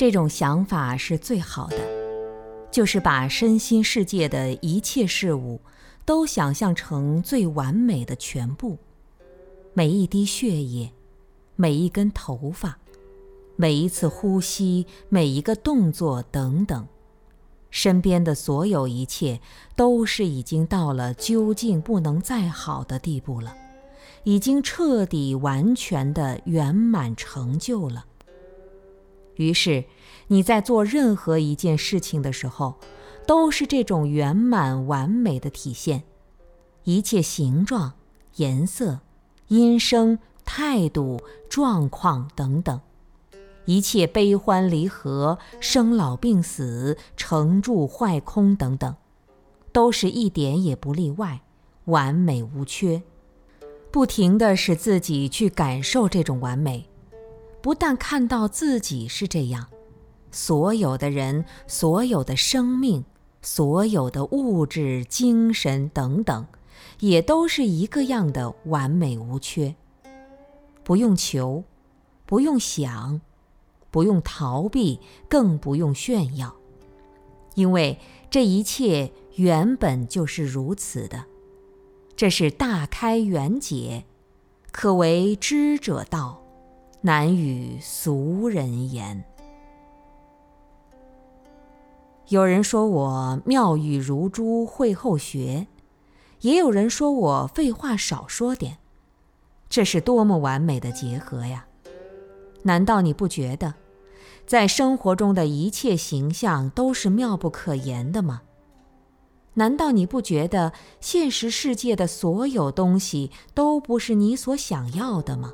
这种想法是最好的，就是把身心世界的一切事物都想象成最完美的全部，每一滴血液，每一根头发，每一次呼吸，每一个动作等等，身边的所有一切都是已经到了究竟不能再好的地步了，已经彻底完全的圆满成就了。于是，你在做任何一件事情的时候，都是这种圆满完美的体现。一切形状、颜色、音声、态度、状况等等，一切悲欢离合、生老病死、成住坏空等等，都是一点也不例外，完美无缺。不停地使自己去感受这种完美。不但看到自己是这样，所有的人、所有的生命、所有的物质、精神等等，也都是一个样的完美无缺。不用求，不用想，不用逃避，更不用炫耀，因为这一切原本就是如此的。这是大开圆解，可为知者道。难与俗人言。有人说我妙语如珠，会后学；也有人说我废话少说点。这是多么完美的结合呀！难道你不觉得，在生活中的一切形象都是妙不可言的吗？难道你不觉得现实世界的所有东西都不是你所想要的吗？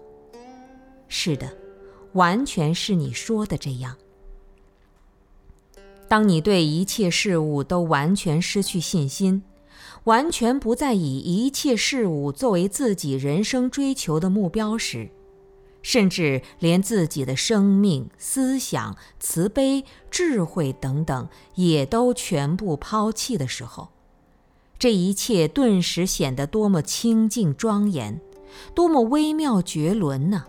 是的，完全是你说的这样。当你对一切事物都完全失去信心，完全不再以一切事物作为自己人生追求的目标时，甚至连自己的生命、思想、慈悲、智慧等等也都全部抛弃的时候，这一切顿时显得多么清净庄严，多么微妙绝伦呢？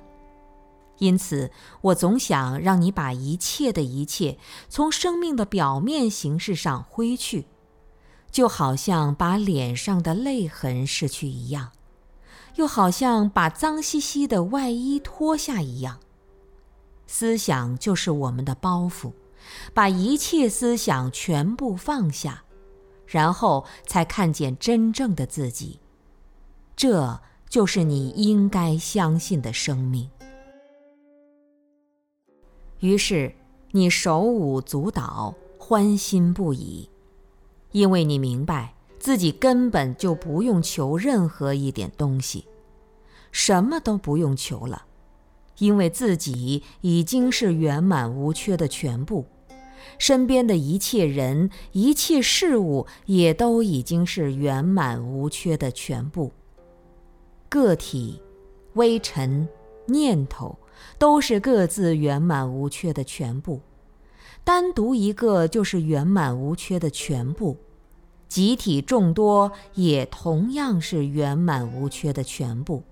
因此，我总想让你把一切的一切从生命的表面形式上挥去，就好像把脸上的泪痕拭去一样，又好像把脏兮兮的外衣脱下一样。思想就是我们的包袱，把一切思想全部放下，然后才看见真正的自己。这就是你应该相信的生命。于是，你手舞足蹈，欢欣不已，因为你明白自己根本就不用求任何一点东西，什么都不用求了，因为自己已经是圆满无缺的全部，身边的一切人、一切事物也都已经是圆满无缺的全部。个体、微尘、念头。都是各自圆满无缺的全部，单独一个就是圆满无缺的全部，集体众多也同样是圆满无缺的全部，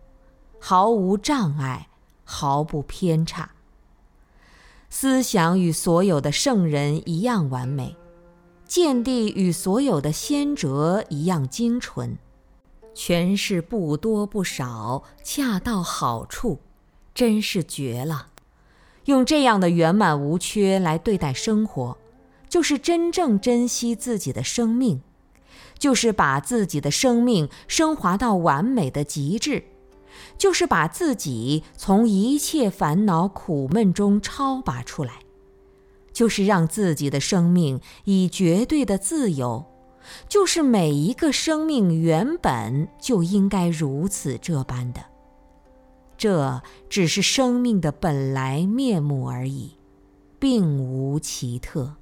毫无障碍，毫不偏差。思想与所有的圣人一样完美，见地与所有的先哲一样精纯，全是不多不少，恰到好处。真是绝了！用这样的圆满无缺来对待生活，就是真正珍惜自己的生命，就是把自己的生命升华到完美的极致，就是把自己从一切烦恼苦闷中超拔出来，就是让自己的生命以绝对的自由，就是每一个生命原本就应该如此这般的。这只是生命的本来面目而已，并无奇特。